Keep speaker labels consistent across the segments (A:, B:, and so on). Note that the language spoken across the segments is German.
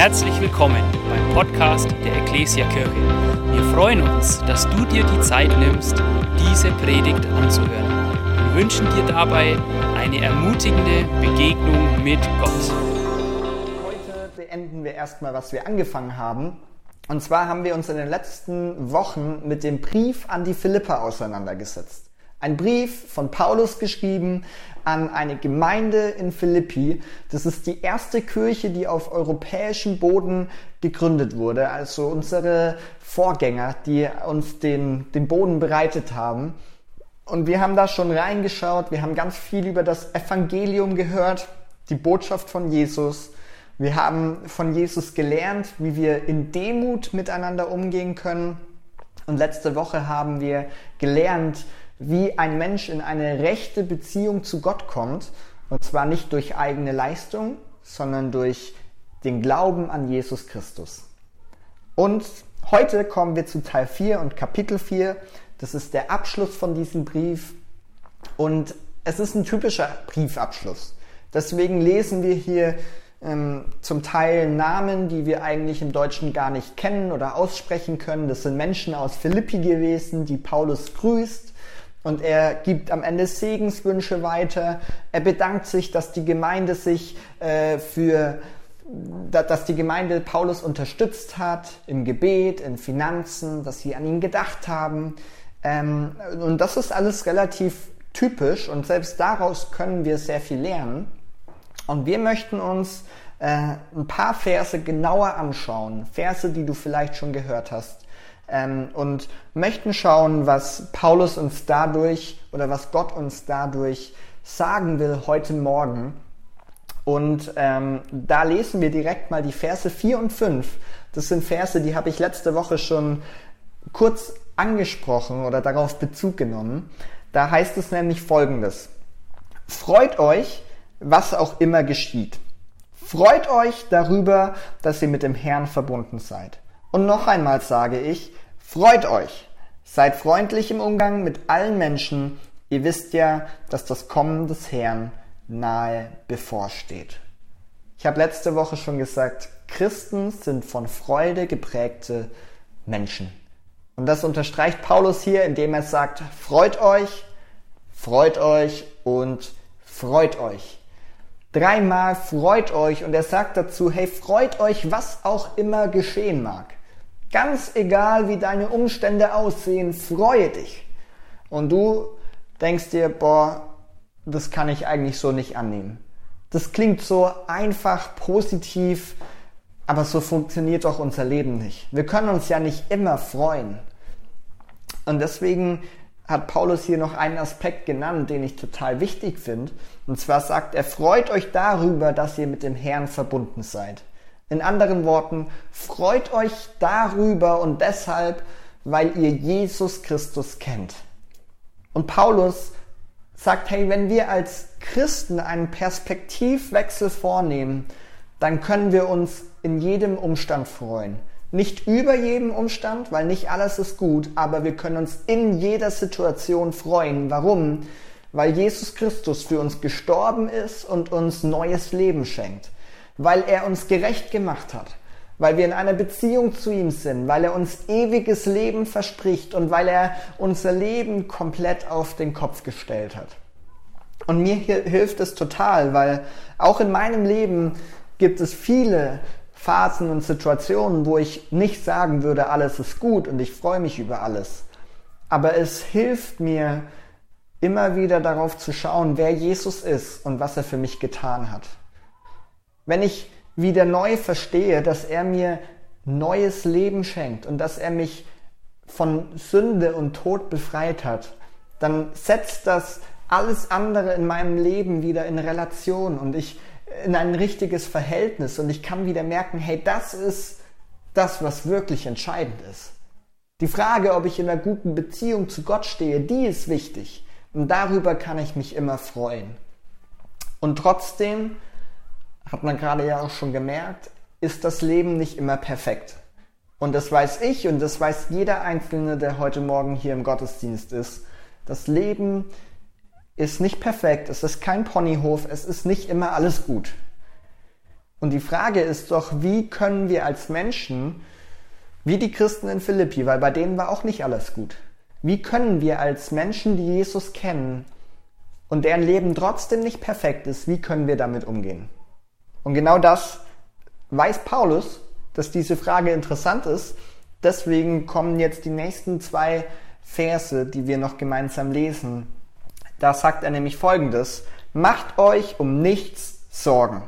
A: Herzlich willkommen beim Podcast der Ecclesia Kirche. Wir freuen uns, dass du dir die Zeit nimmst, diese Predigt anzuhören. Wir wünschen dir dabei eine ermutigende Begegnung mit Gott.
B: Heute beenden wir erstmal, was wir angefangen haben. Und zwar haben wir uns in den letzten Wochen mit dem Brief an die Philippa auseinandergesetzt. Ein Brief von Paulus geschrieben an eine Gemeinde in Philippi. Das ist die erste Kirche, die auf europäischem Boden gegründet wurde. Also unsere Vorgänger, die uns den, den Boden bereitet haben. Und wir haben da schon reingeschaut. Wir haben ganz viel über das Evangelium gehört, die Botschaft von Jesus. Wir haben von Jesus gelernt, wie wir in Demut miteinander umgehen können. Und letzte Woche haben wir gelernt, wie ein Mensch in eine rechte Beziehung zu Gott kommt. Und zwar nicht durch eigene Leistung, sondern durch den Glauben an Jesus Christus. Und heute kommen wir zu Teil 4 und Kapitel 4. Das ist der Abschluss von diesem Brief. Und es ist ein typischer Briefabschluss. Deswegen lesen wir hier ähm, zum Teil Namen, die wir eigentlich im Deutschen gar nicht kennen oder aussprechen können. Das sind Menschen aus Philippi gewesen, die Paulus grüßt. Und er gibt am Ende Segenswünsche weiter. Er bedankt sich, dass die Gemeinde sich äh, für, dass die Gemeinde Paulus unterstützt hat im Gebet, in Finanzen, dass sie an ihn gedacht haben. Ähm, und das ist alles relativ typisch und selbst daraus können wir sehr viel lernen. Und wir möchten uns äh, ein paar Verse genauer anschauen. Verse, die du vielleicht schon gehört hast ähm, und möchten schauen, was Paulus uns dadurch oder was Gott uns dadurch sagen will heute Morgen. Und ähm, da lesen wir direkt mal die Verse 4 und 5. Das sind Verse, die habe ich letzte Woche schon kurz angesprochen oder darauf Bezug genommen. Da heißt es nämlich folgendes. Freut euch, was auch immer geschieht. Freut euch darüber, dass ihr mit dem Herrn verbunden seid. Und noch einmal sage ich, freut euch, seid freundlich im Umgang mit allen Menschen, ihr wisst ja, dass das Kommen des Herrn nahe bevorsteht. Ich habe letzte Woche schon gesagt, Christen sind von Freude geprägte Menschen. Und das unterstreicht Paulus hier, indem er sagt, freut euch, freut euch und freut euch. Dreimal freut euch und er sagt dazu, hey, freut euch, was auch immer geschehen mag. Ganz egal, wie deine Umstände aussehen, freue dich. Und du denkst dir, boah, das kann ich eigentlich so nicht annehmen. Das klingt so einfach, positiv, aber so funktioniert doch unser Leben nicht. Wir können uns ja nicht immer freuen. Und deswegen hat Paulus hier noch einen Aspekt genannt, den ich total wichtig finde. Und zwar sagt er, freut euch darüber, dass ihr mit dem Herrn verbunden seid. In anderen Worten, freut euch darüber und deshalb, weil ihr Jesus Christus kennt. Und Paulus sagt, hey, wenn wir als Christen einen Perspektivwechsel vornehmen, dann können wir uns in jedem Umstand freuen. Nicht über jedem Umstand, weil nicht alles ist gut, aber wir können uns in jeder Situation freuen. Warum? Weil Jesus Christus für uns gestorben ist und uns neues Leben schenkt weil er uns gerecht gemacht hat, weil wir in einer Beziehung zu ihm sind, weil er uns ewiges Leben verspricht und weil er unser Leben komplett auf den Kopf gestellt hat. Und mir hilft es total, weil auch in meinem Leben gibt es viele Phasen und Situationen, wo ich nicht sagen würde, alles ist gut und ich freue mich über alles. Aber es hilft mir immer wieder darauf zu schauen, wer Jesus ist und was er für mich getan hat. Wenn ich wieder neu verstehe, dass er mir neues Leben schenkt und dass er mich von Sünde und Tod befreit hat, dann setzt das alles andere in meinem Leben wieder in Relation und ich in ein richtiges Verhältnis und ich kann wieder merken, hey, das ist das, was wirklich entscheidend ist. Die Frage, ob ich in einer guten Beziehung zu Gott stehe, die ist wichtig. Und darüber kann ich mich immer freuen. Und trotzdem hat man gerade ja auch schon gemerkt, ist das Leben nicht immer perfekt. Und das weiß ich und das weiß jeder Einzelne, der heute Morgen hier im Gottesdienst ist. Das Leben ist nicht perfekt, es ist kein Ponyhof, es ist nicht immer alles gut. Und die Frage ist doch, wie können wir als Menschen, wie die Christen in Philippi, weil bei denen war auch nicht alles gut, wie können wir als Menschen, die Jesus kennen und deren Leben trotzdem nicht perfekt ist, wie können wir damit umgehen? Und genau das weiß Paulus, dass diese Frage interessant ist. Deswegen kommen jetzt die nächsten zwei Verse, die wir noch gemeinsam lesen. Da sagt er nämlich Folgendes. Macht euch um nichts Sorgen.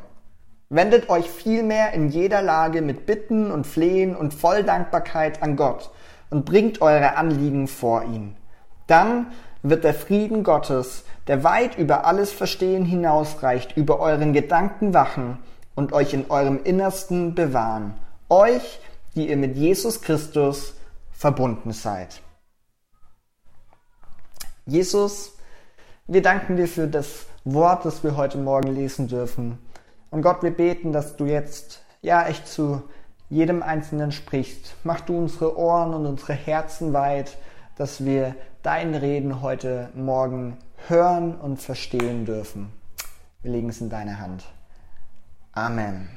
B: Wendet euch vielmehr in jeder Lage mit Bitten und Flehen und voll Dankbarkeit an Gott und bringt eure Anliegen vor ihn. Dann wird der Frieden Gottes, der weit über alles Verstehen hinausreicht, über euren Gedanken wachen und euch in eurem Innersten bewahren. Euch, die ihr mit Jesus Christus verbunden seid. Jesus, wir danken dir für das Wort, das wir heute Morgen lesen dürfen. Und Gott, wir beten, dass du jetzt ja echt zu jedem Einzelnen sprichst. Mach du unsere Ohren und unsere Herzen weit, dass wir dein Reden heute Morgen hören und verstehen dürfen. Wir legen es in deine Hand. Amen.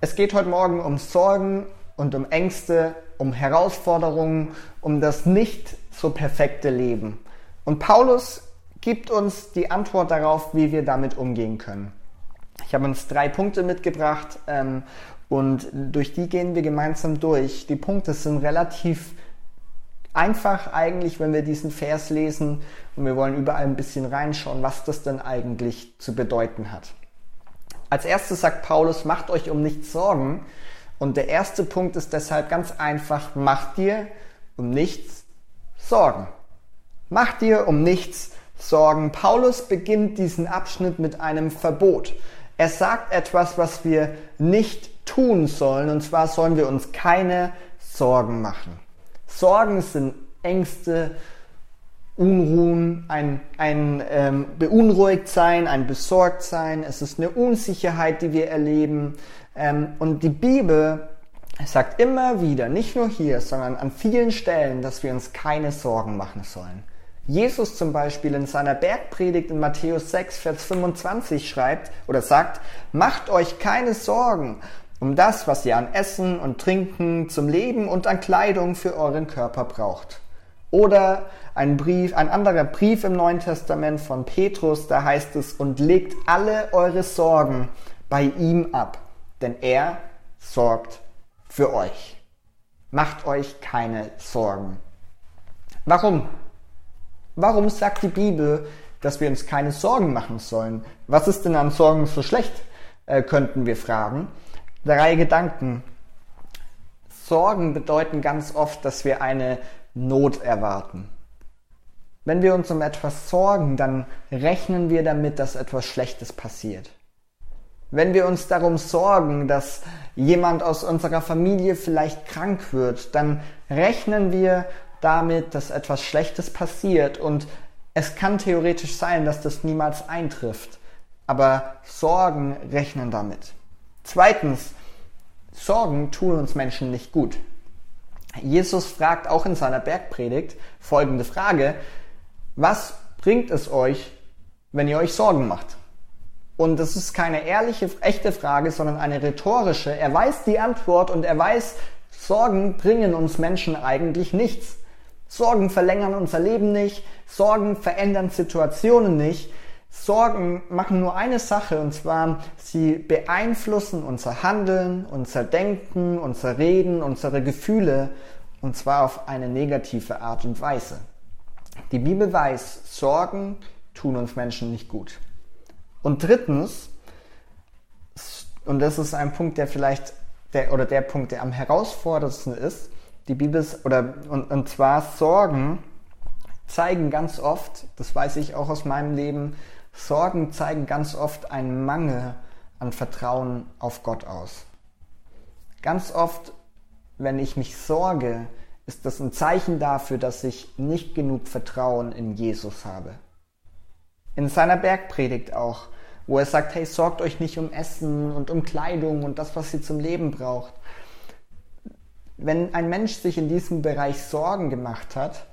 B: Es geht heute Morgen um Sorgen und um Ängste, um Herausforderungen, um das nicht so perfekte Leben. Und Paulus gibt uns die Antwort darauf, wie wir damit umgehen können. Ich habe uns drei Punkte mitgebracht ähm, und durch die gehen wir gemeinsam durch. Die Punkte sind relativ einfach eigentlich, wenn wir diesen Vers lesen und wir wollen überall ein bisschen reinschauen, was das denn eigentlich zu bedeuten hat. Als erstes sagt Paulus, macht euch um nichts Sorgen. Und der erste Punkt ist deshalb ganz einfach, macht dir um nichts Sorgen. Macht dir um nichts Sorgen. Paulus beginnt diesen Abschnitt mit einem Verbot. Er sagt etwas, was wir nicht tun sollen, und zwar sollen wir uns keine Sorgen machen. Sorgen sind Ängste, Unruhen, ein, ein ähm, beunruhigt sein, ein besorgt sein. Es ist eine Unsicherheit, die wir erleben. Ähm, und die Bibel sagt immer wieder, nicht nur hier, sondern an vielen Stellen, dass wir uns keine Sorgen machen sollen. Jesus zum Beispiel in seiner Bergpredigt in Matthäus 6, Vers 25 schreibt oder sagt, macht euch keine Sorgen um das, was ihr an Essen und Trinken zum Leben und an Kleidung für euren Körper braucht. Oder ein Brief, ein anderer Brief im Neuen Testament von Petrus, da heißt es, und legt alle eure Sorgen bei ihm ab, denn er sorgt für euch. Macht euch keine Sorgen. Warum? Warum sagt die Bibel, dass wir uns keine Sorgen machen sollen? Was ist denn an Sorgen so schlecht, äh, könnten wir fragen. Drei Gedanken. Sorgen bedeuten ganz oft, dass wir eine Not erwarten. Wenn wir uns um etwas sorgen, dann rechnen wir damit, dass etwas Schlechtes passiert. Wenn wir uns darum sorgen, dass jemand aus unserer Familie vielleicht krank wird, dann rechnen wir damit, dass etwas Schlechtes passiert und es kann theoretisch sein, dass das niemals eintrifft. Aber Sorgen rechnen damit. Zweitens, Sorgen tun uns Menschen nicht gut. Jesus fragt auch in seiner Bergpredigt folgende Frage, was bringt es euch, wenn ihr euch Sorgen macht? Und das ist keine ehrliche, echte Frage, sondern eine rhetorische. Er weiß die Antwort und er weiß, Sorgen bringen uns Menschen eigentlich nichts. Sorgen verlängern unser Leben nicht, Sorgen verändern Situationen nicht. Sorgen machen nur eine Sache, und zwar sie beeinflussen unser Handeln, unser Denken, unser Reden, unsere Gefühle, und zwar auf eine negative Art und Weise. Die Bibel weiß, Sorgen tun uns Menschen nicht gut. Und drittens, und das ist ein Punkt, der vielleicht, der, oder der Punkt, der am herausforderndsten ist, die Bibel oder, und, und zwar Sorgen zeigen ganz oft, das weiß ich auch aus meinem Leben, Sorgen zeigen ganz oft einen Mangel an Vertrauen auf Gott aus. Ganz oft, wenn ich mich sorge, ist das ein Zeichen dafür, dass ich nicht genug Vertrauen in Jesus habe. In seiner Bergpredigt auch, wo er sagt, hey, sorgt euch nicht um Essen und um Kleidung und das, was ihr zum Leben braucht. Wenn ein Mensch sich in diesem Bereich Sorgen gemacht hat,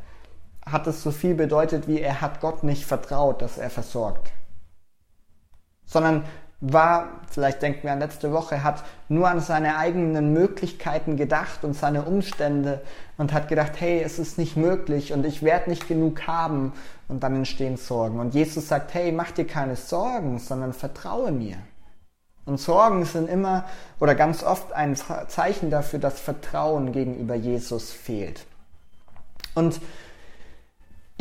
B: hat es so viel bedeutet, wie er hat Gott nicht vertraut, dass er versorgt. Sondern war, vielleicht denken wir an letzte Woche, hat nur an seine eigenen Möglichkeiten gedacht und seine Umstände und hat gedacht, hey, es ist nicht möglich und ich werde nicht genug haben und dann entstehen Sorgen. Und Jesus sagt, hey, mach dir keine Sorgen, sondern vertraue mir. Und Sorgen sind immer oder ganz oft ein Zeichen dafür, dass Vertrauen gegenüber Jesus fehlt. Und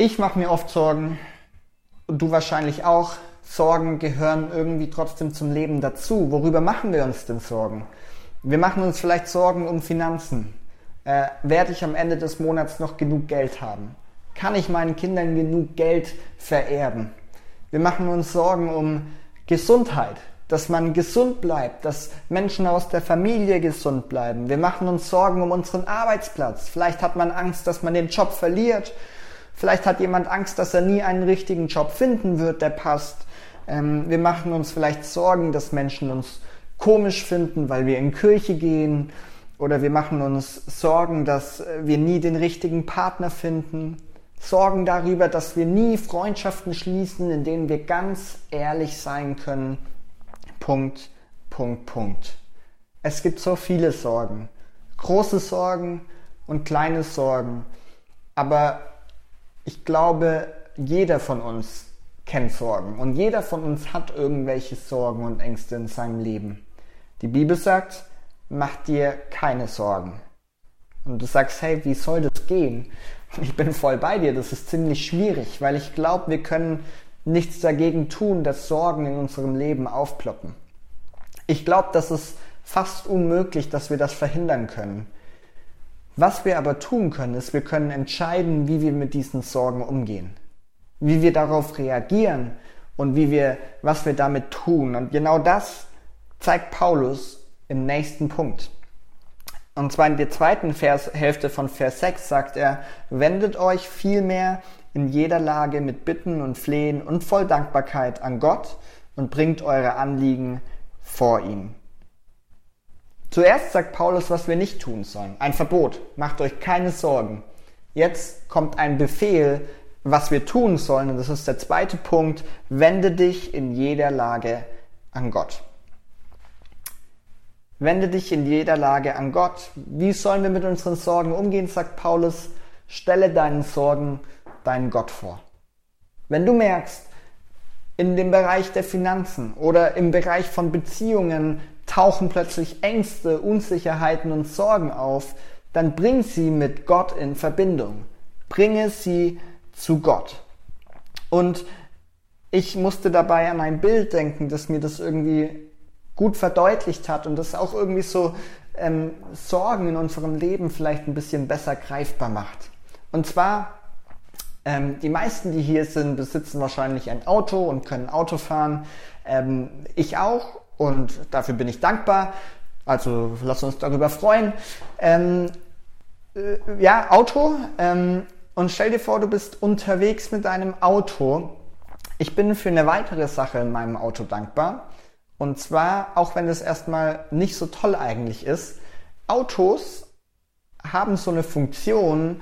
B: ich mache mir oft Sorgen, und du wahrscheinlich auch. Sorgen gehören irgendwie trotzdem zum Leben dazu. Worüber machen wir uns denn Sorgen? Wir machen uns vielleicht Sorgen um Finanzen. Äh, werde ich am Ende des Monats noch genug Geld haben? Kann ich meinen Kindern genug Geld vererben? Wir machen uns Sorgen um Gesundheit dass man gesund bleibt, dass Menschen aus der Familie gesund bleiben. Wir machen uns Sorgen um unseren Arbeitsplatz. Vielleicht hat man Angst, dass man den Job verliert. Vielleicht hat jemand Angst, dass er nie einen richtigen Job finden wird, der passt. Ähm, wir machen uns vielleicht Sorgen, dass Menschen uns komisch finden, weil wir in Kirche gehen. Oder wir machen uns Sorgen, dass wir nie den richtigen Partner finden. Sorgen darüber, dass wir nie Freundschaften schließen, in denen wir ganz ehrlich sein können Punkt, Punkt, Punkt. Es gibt so viele Sorgen. Große Sorgen und kleine Sorgen. Aber ich glaube, jeder von uns kennt Sorgen. Und jeder von uns hat irgendwelche Sorgen und Ängste in seinem Leben. Die Bibel sagt, mach dir keine Sorgen. Und du sagst, hey, wie soll das gehen? Ich bin voll bei dir, das ist ziemlich schwierig, weil ich glaube, wir können nichts dagegen tun, dass Sorgen in unserem Leben aufploppen. Ich glaube, das ist fast unmöglich, dass wir das verhindern können. Was wir aber tun können, ist, wir können entscheiden, wie wir mit diesen Sorgen umgehen, wie wir darauf reagieren und wie wir, was wir damit tun. Und genau das zeigt Paulus im nächsten Punkt. Und zwar in der zweiten Vers, Hälfte von Vers 6 sagt er, wendet euch vielmehr in jeder Lage mit Bitten und Flehen und voll Dankbarkeit an Gott und bringt eure Anliegen vor ihn. Zuerst sagt Paulus, was wir nicht tun sollen. Ein Verbot. Macht euch keine Sorgen. Jetzt kommt ein Befehl, was wir tun sollen. Und das ist der zweite Punkt. Wende dich in jeder Lage an Gott. Wende dich in jeder Lage an Gott. Wie sollen wir mit unseren Sorgen umgehen, sagt Paulus. Stelle deinen Sorgen deinen Gott vor. Wenn du merkst, in dem Bereich der Finanzen oder im Bereich von Beziehungen tauchen plötzlich Ängste, Unsicherheiten und Sorgen auf, dann bring sie mit Gott in Verbindung. Bringe sie zu Gott. Und ich musste dabei an ein Bild denken, das mir das irgendwie gut verdeutlicht hat und das auch irgendwie so ähm, Sorgen in unserem Leben vielleicht ein bisschen besser greifbar macht. Und zwar ähm, die meisten, die hier sind, besitzen wahrscheinlich ein Auto und können Auto fahren. Ähm, ich auch und dafür bin ich dankbar. Also lass uns darüber freuen. Ähm, äh, ja, Auto. Ähm, und stell dir vor, du bist unterwegs mit deinem Auto. Ich bin für eine weitere Sache in meinem Auto dankbar. Und zwar, auch wenn es erstmal nicht so toll eigentlich ist, Autos haben so eine Funktion,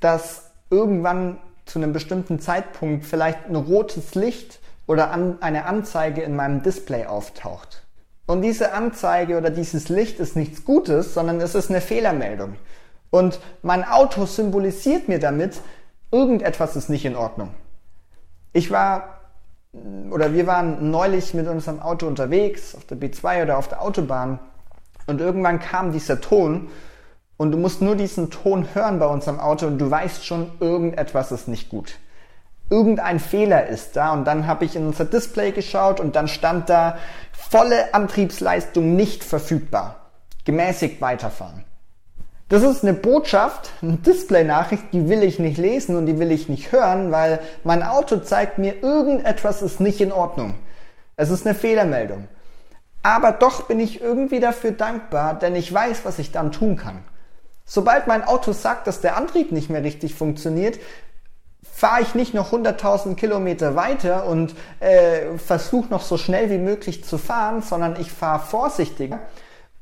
B: dass irgendwann zu einem bestimmten Zeitpunkt vielleicht ein rotes Licht oder an, eine Anzeige in meinem Display auftaucht. Und diese Anzeige oder dieses Licht ist nichts Gutes, sondern es ist eine Fehlermeldung. Und mein Auto symbolisiert mir damit, irgendetwas ist nicht in Ordnung. Ich war oder wir waren neulich mit unserem Auto unterwegs auf der B2 oder auf der Autobahn und irgendwann kam dieser Ton und du musst nur diesen Ton hören bei unserem Auto und du weißt schon, irgendetwas ist nicht gut. Irgendein Fehler ist da und dann habe ich in unser Display geschaut und dann stand da volle Antriebsleistung nicht verfügbar. Gemäßigt weiterfahren. Das ist eine Botschaft, eine Display-Nachricht, die will ich nicht lesen und die will ich nicht hören, weil mein Auto zeigt mir, irgendetwas ist nicht in Ordnung. Es ist eine Fehlermeldung. Aber doch bin ich irgendwie dafür dankbar, denn ich weiß, was ich dann tun kann. Sobald mein Auto sagt, dass der Antrieb nicht mehr richtig funktioniert, fahre ich nicht noch 100.000 Kilometer weiter und äh, versuche noch so schnell wie möglich zu fahren, sondern ich fahre vorsichtiger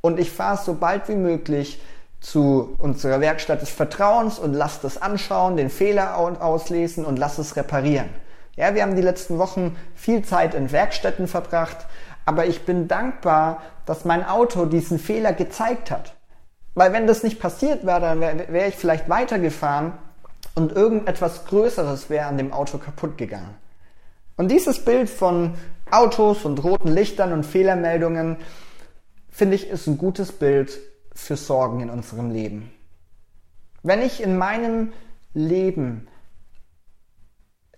B: und ich fahre so bald wie möglich zu unserer Werkstatt des Vertrauens und lass das anschauen, den Fehler auslesen und lass es reparieren. Ja, wir haben die letzten Wochen viel Zeit in Werkstätten verbracht, aber ich bin dankbar, dass mein Auto diesen Fehler gezeigt hat. Weil wenn das nicht passiert wäre, dann wäre wär ich vielleicht weitergefahren und irgendetwas Größeres wäre an dem Auto kaputt gegangen. Und dieses Bild von Autos und roten Lichtern und Fehlermeldungen, finde ich, ist ein gutes Bild für Sorgen in unserem Leben. Wenn ich in meinem Leben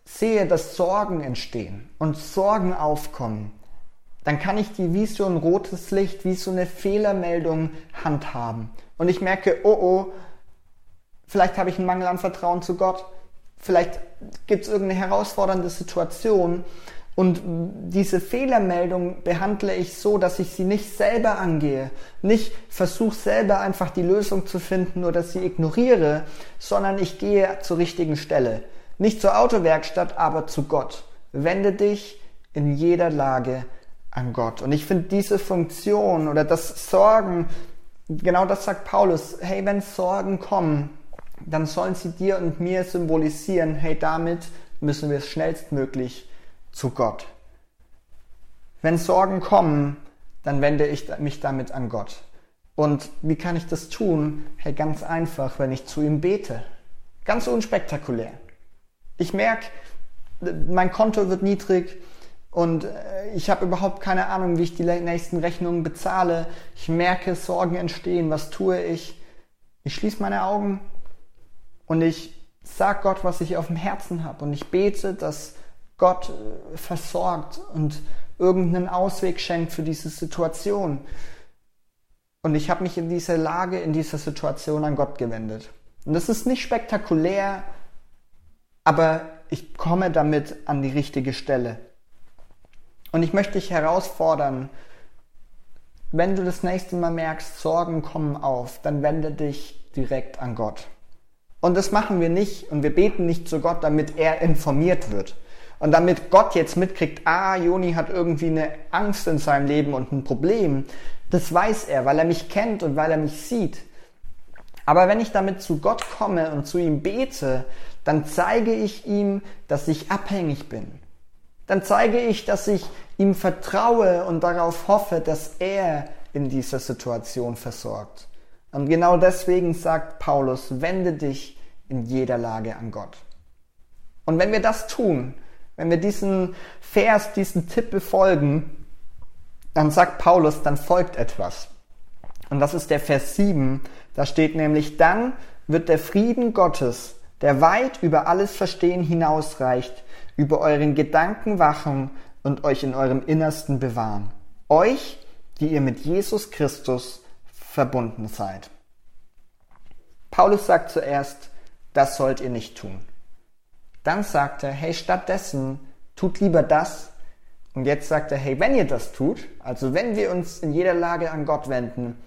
B: sehe, dass Sorgen entstehen und Sorgen aufkommen, dann kann ich die wie so ein rotes Licht, wie so eine Fehlermeldung handhaben. Und ich merke, oh oh, vielleicht habe ich einen Mangel an Vertrauen zu Gott, vielleicht gibt es irgendeine herausfordernde Situation und diese Fehlermeldung behandle ich so, dass ich sie nicht selber angehe, nicht versuche selber einfach die Lösung zu finden oder sie ignoriere, sondern ich gehe zur richtigen Stelle. Nicht zur Autowerkstatt, aber zu Gott. Wende dich in jeder Lage an Gott. Und ich finde diese Funktion oder das Sorgen, genau das sagt Paulus, hey, wenn Sorgen kommen, dann sollen sie dir und mir symbolisieren, hey, damit müssen wir schnellstmöglich zu Gott. Wenn Sorgen kommen, dann wende ich mich damit an Gott. Und wie kann ich das tun? Hey, ganz einfach, wenn ich zu ihm bete. Ganz unspektakulär. Ich merke, mein Konto wird niedrig und äh, ich habe überhaupt keine Ahnung, wie ich die nächsten Rechnungen bezahle. Ich merke, Sorgen entstehen. Was tue ich? Ich schließe meine Augen und ich sag Gott, was ich auf dem Herzen habe. Und ich bete, dass Gott äh, versorgt und irgendeinen Ausweg schenkt für diese Situation. Und ich habe mich in dieser Lage, in dieser Situation an Gott gewendet. Und das ist nicht spektakulär, aber ich komme damit an die richtige Stelle. Und ich möchte dich herausfordern, wenn du das nächste Mal merkst, Sorgen kommen auf, dann wende dich direkt an Gott. Und das machen wir nicht und wir beten nicht zu Gott, damit er informiert wird. Und damit Gott jetzt mitkriegt, ah, Joni hat irgendwie eine Angst in seinem Leben und ein Problem. Das weiß er, weil er mich kennt und weil er mich sieht. Aber wenn ich damit zu Gott komme und zu ihm bete, dann zeige ich ihm, dass ich abhängig bin. Dann zeige ich, dass ich ihm vertraue und darauf hoffe, dass er in dieser Situation versorgt. Und genau deswegen sagt Paulus, wende dich in jeder Lage an Gott. Und wenn wir das tun, wenn wir diesen Vers, diesen Tipp befolgen, dann sagt Paulus, dann folgt etwas. Und das ist der Vers 7. Da steht nämlich, dann wird der Frieden Gottes, der weit über alles Verstehen hinausreicht, über euren Gedanken wachen und euch in eurem Innersten bewahren. Euch, die ihr mit Jesus Christus verbunden seid. Paulus sagt zuerst, das sollt ihr nicht tun. Dann sagt er, hey, stattdessen tut lieber das. Und jetzt sagt er, hey, wenn ihr das tut, also wenn wir uns in jeder Lage an Gott wenden,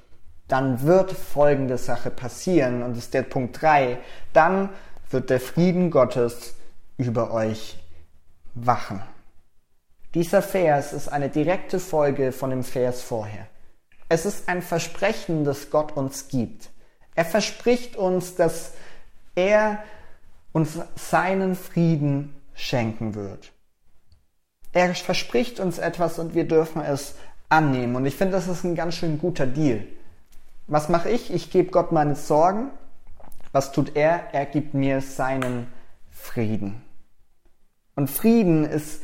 B: dann wird folgende Sache passieren. Und das ist der Punkt 3. Dann wird der Frieden Gottes über euch wachen. Dieser Vers ist eine direkte Folge von dem Vers vorher. Es ist ein Versprechen, das Gott uns gibt. Er verspricht uns, dass er uns seinen Frieden schenken wird. Er verspricht uns etwas und wir dürfen es annehmen. Und ich finde, das ist ein ganz schön guter Deal. Was mache ich? Ich gebe Gott meine Sorgen was tut er? Er gibt mir seinen Frieden. Und Frieden ist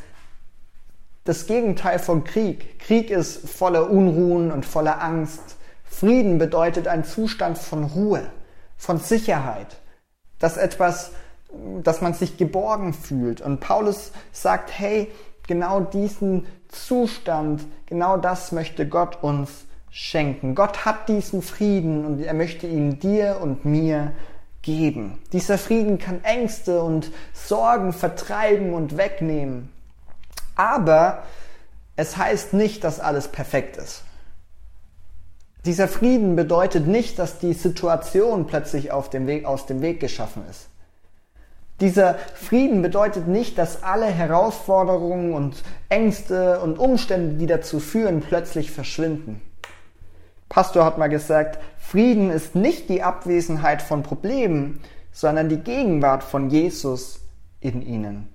B: das Gegenteil von Krieg. Krieg ist voller Unruhen und voller Angst. Frieden bedeutet ein Zustand von Ruhe, von Sicherheit, dass etwas, dass man sich geborgen fühlt. Und Paulus sagt, hey, genau diesen Zustand, genau das möchte Gott uns schenken. Gott hat diesen Frieden und er möchte ihn dir und mir geben. Dieser Frieden kann Ängste und Sorgen vertreiben und wegnehmen. Aber es heißt nicht, dass alles perfekt ist. Dieser Frieden bedeutet nicht, dass die Situation plötzlich dem Weg, aus dem Weg geschaffen ist. Dieser Frieden bedeutet nicht, dass alle Herausforderungen und Ängste und Umstände, die dazu führen, plötzlich verschwinden. Pastor hat mal gesagt, Frieden ist nicht die Abwesenheit von Problemen, sondern die Gegenwart von Jesus in ihnen.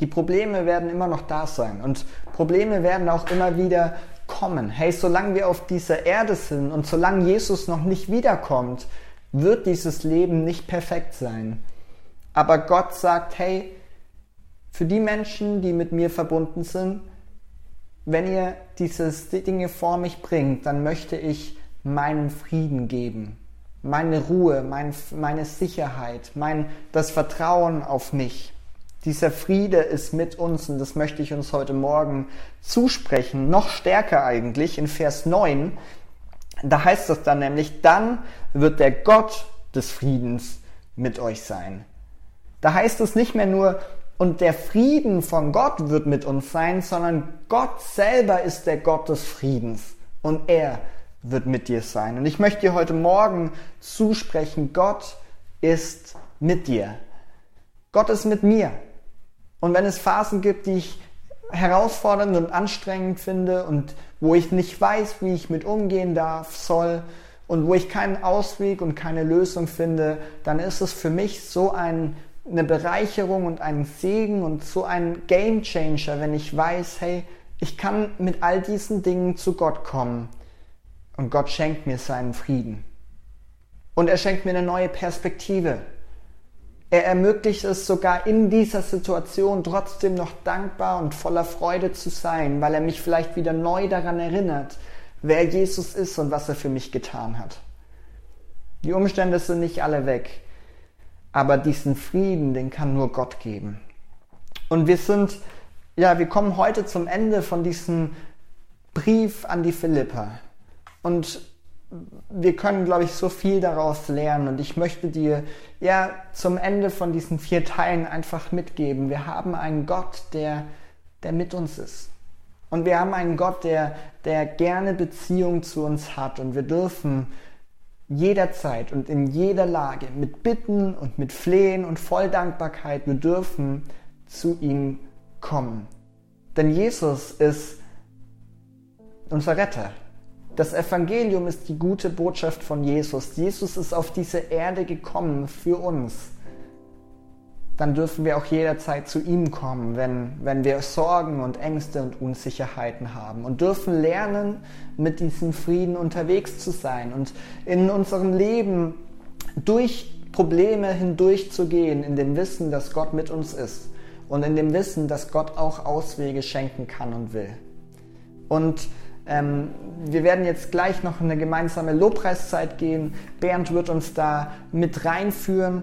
B: Die Probleme werden immer noch da sein und Probleme werden auch immer wieder kommen. Hey, solange wir auf dieser Erde sind und solange Jesus noch nicht wiederkommt, wird dieses Leben nicht perfekt sein. Aber Gott sagt, hey, für die Menschen, die mit mir verbunden sind, wenn ihr diese Dinge vor mich bringt, dann möchte ich meinen Frieden geben, meine Ruhe, mein, meine Sicherheit, mein, das Vertrauen auf mich. Dieser Friede ist mit uns und das möchte ich uns heute Morgen zusprechen, noch stärker eigentlich in Vers 9. Da heißt es dann nämlich, dann wird der Gott des Friedens mit euch sein. Da heißt es nicht mehr nur, und der Frieden von Gott wird mit uns sein, sondern Gott selber ist der Gott des Friedens und er wird mit dir sein. Und ich möchte dir heute Morgen zusprechen, Gott ist mit dir. Gott ist mit mir. Und wenn es Phasen gibt, die ich herausfordernd und anstrengend finde und wo ich nicht weiß, wie ich mit umgehen darf, soll und wo ich keinen Ausweg und keine Lösung finde, dann ist es für mich so ein eine Bereicherung und ein Segen und so ein Game Changer, wenn ich weiß, hey, ich kann mit all diesen Dingen zu Gott kommen und Gott schenkt mir seinen Frieden. Und er schenkt mir eine neue Perspektive. Er ermöglicht es sogar in dieser Situation trotzdem noch dankbar und voller Freude zu sein, weil er mich vielleicht wieder neu daran erinnert, wer Jesus ist und was er für mich getan hat. Die Umstände sind nicht alle weg. Aber diesen Frieden, den kann nur Gott geben. Und wir sind, ja, wir kommen heute zum Ende von diesem Brief an die Philippa. Und wir können, glaube ich, so viel daraus lernen. Und ich möchte dir, ja, zum Ende von diesen vier Teilen einfach mitgeben. Wir haben einen Gott, der, der mit uns ist. Und wir haben einen Gott, der, der gerne Beziehung zu uns hat. Und wir dürfen jederzeit und in jeder Lage mit Bitten und mit Flehen und voll Dankbarkeit, wir dürfen zu ihm kommen. Denn Jesus ist unser Retter. Das Evangelium ist die gute Botschaft von Jesus. Jesus ist auf diese Erde gekommen für uns dann dürfen wir auch jederzeit zu ihm kommen, wenn, wenn wir Sorgen und Ängste und Unsicherheiten haben und dürfen lernen, mit diesem Frieden unterwegs zu sein und in unserem Leben durch Probleme hindurchzugehen, in dem Wissen, dass Gott mit uns ist und in dem Wissen, dass Gott auch Auswege schenken kann und will. Und ähm, wir werden jetzt gleich noch in eine gemeinsame Lobpreiszeit gehen. Bernd wird uns da mit reinführen.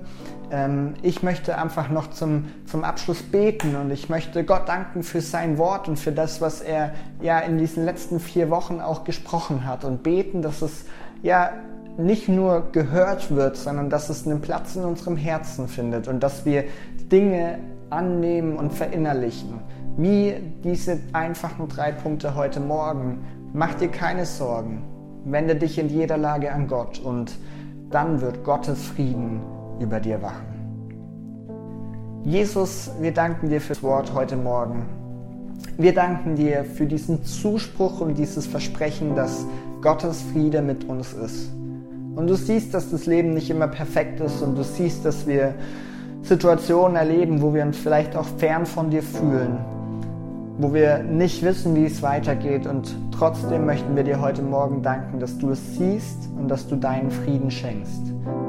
B: Ähm, ich möchte einfach noch zum, zum Abschluss beten und ich möchte Gott danken für sein Wort und für das, was er ja in diesen letzten vier Wochen auch gesprochen hat und beten, dass es ja nicht nur gehört wird, sondern dass es einen Platz in unserem Herzen findet und dass wir Dinge annehmen und verinnerlichen wie diese einfachen drei Punkte heute Morgen. Mach dir keine Sorgen. Wende dich in jeder Lage an Gott und dann wird Gottes Frieden über dir wachen. Jesus, wir danken dir fürs Wort heute Morgen. Wir danken dir für diesen Zuspruch und dieses Versprechen, dass Gottes Friede mit uns ist. Und du siehst, dass das Leben nicht immer perfekt ist und du siehst, dass wir Situationen erleben, wo wir uns vielleicht auch fern von dir fühlen wo wir nicht wissen, wie es weitergeht. Und trotzdem möchten wir dir heute Morgen danken, dass du es siehst und dass du deinen Frieden schenkst.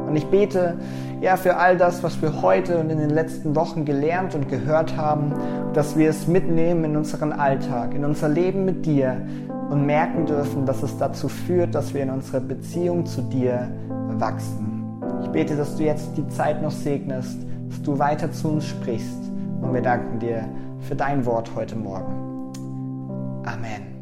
B: Und ich bete ja für all das, was wir heute und in den letzten Wochen gelernt und gehört haben, dass wir es mitnehmen in unseren Alltag, in unser Leben mit dir und merken dürfen, dass es dazu führt, dass wir in unserer Beziehung zu dir wachsen. Ich bete, dass du jetzt die Zeit noch segnest, dass du weiter zu uns sprichst und wir danken dir für dein Wort heute Morgen. Amen.